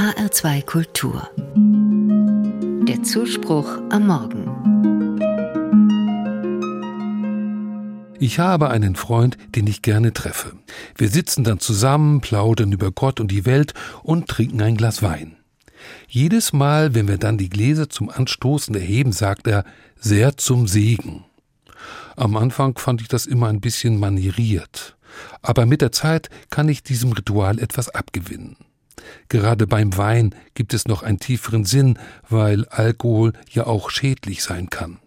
HR2 Kultur. Der Zuspruch am Morgen. Ich habe einen Freund, den ich gerne treffe. Wir sitzen dann zusammen, plaudern über Gott und die Welt und trinken ein Glas Wein. Jedes Mal, wenn wir dann die Gläser zum Anstoßen erheben, sagt er, sehr zum Segen. Am Anfang fand ich das immer ein bisschen manieriert. Aber mit der Zeit kann ich diesem Ritual etwas abgewinnen. Gerade beim Wein gibt es noch einen tieferen Sinn, weil Alkohol ja auch schädlich sein kann.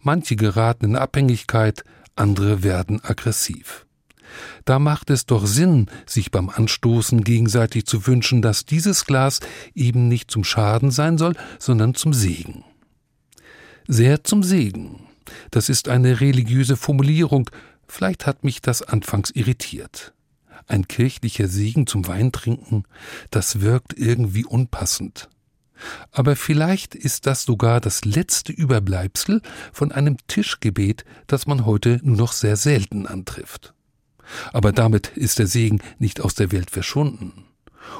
Manche geraten in Abhängigkeit, andere werden aggressiv. Da macht es doch Sinn, sich beim Anstoßen gegenseitig zu wünschen, dass dieses Glas eben nicht zum Schaden sein soll, sondern zum Segen. Sehr zum Segen. Das ist eine religiöse Formulierung, vielleicht hat mich das anfangs irritiert. Ein kirchlicher Segen zum Weintrinken, das wirkt irgendwie unpassend. Aber vielleicht ist das sogar das letzte Überbleibsel von einem Tischgebet, das man heute nur noch sehr selten antrifft. Aber damit ist der Segen nicht aus der Welt verschwunden.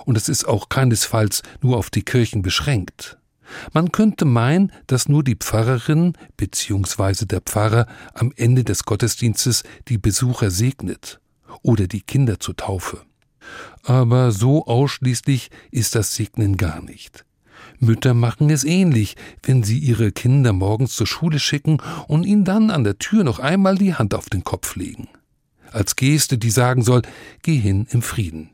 Und es ist auch keinesfalls nur auf die Kirchen beschränkt. Man könnte meinen, dass nur die Pfarrerin bzw. der Pfarrer am Ende des Gottesdienstes die Besucher segnet oder die Kinder zur Taufe. Aber so ausschließlich ist das Segnen gar nicht. Mütter machen es ähnlich, wenn sie ihre Kinder morgens zur Schule schicken und ihnen dann an der Tür noch einmal die Hand auf den Kopf legen. Als Geste, die sagen soll, geh hin im Frieden.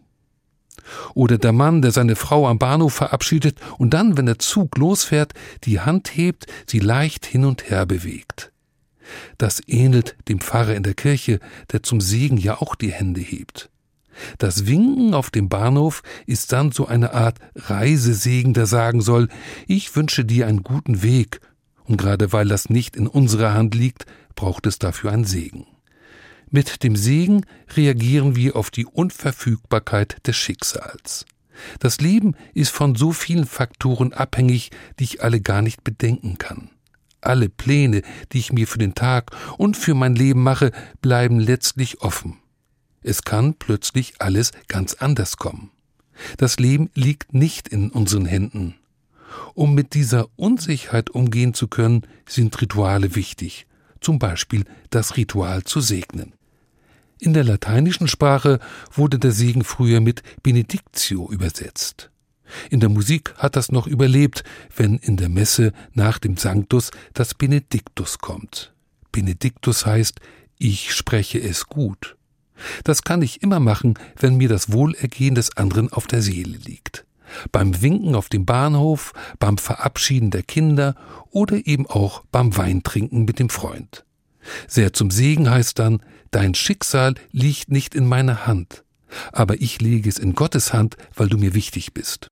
Oder der Mann, der seine Frau am Bahnhof verabschiedet und dann, wenn der Zug losfährt, die Hand hebt, sie leicht hin und her bewegt. Das ähnelt dem Pfarrer in der Kirche, der zum Segen ja auch die Hände hebt. Das Winken auf dem Bahnhof ist dann so eine Art Reisesegen, der sagen soll, ich wünsche dir einen guten Weg, und gerade weil das nicht in unserer Hand liegt, braucht es dafür einen Segen. Mit dem Segen reagieren wir auf die Unverfügbarkeit des Schicksals. Das Leben ist von so vielen Faktoren abhängig, die ich alle gar nicht bedenken kann. Alle Pläne, die ich mir für den Tag und für mein Leben mache, bleiben letztlich offen. Es kann plötzlich alles ganz anders kommen. Das Leben liegt nicht in unseren Händen. Um mit dieser Unsicherheit umgehen zu können, sind Rituale wichtig, zum Beispiel das Ritual zu segnen. In der lateinischen Sprache wurde der Segen früher mit Benedictio übersetzt. In der Musik hat das noch überlebt, wenn in der Messe nach dem Sanctus das Benediktus kommt. Benediktus heißt, ich spreche es gut. Das kann ich immer machen, wenn mir das Wohlergehen des anderen auf der Seele liegt. Beim Winken auf dem Bahnhof, beim Verabschieden der Kinder oder eben auch beim Weintrinken mit dem Freund. Sehr zum Segen heißt dann, dein Schicksal liegt nicht in meiner Hand, aber ich lege es in Gottes Hand, weil du mir wichtig bist.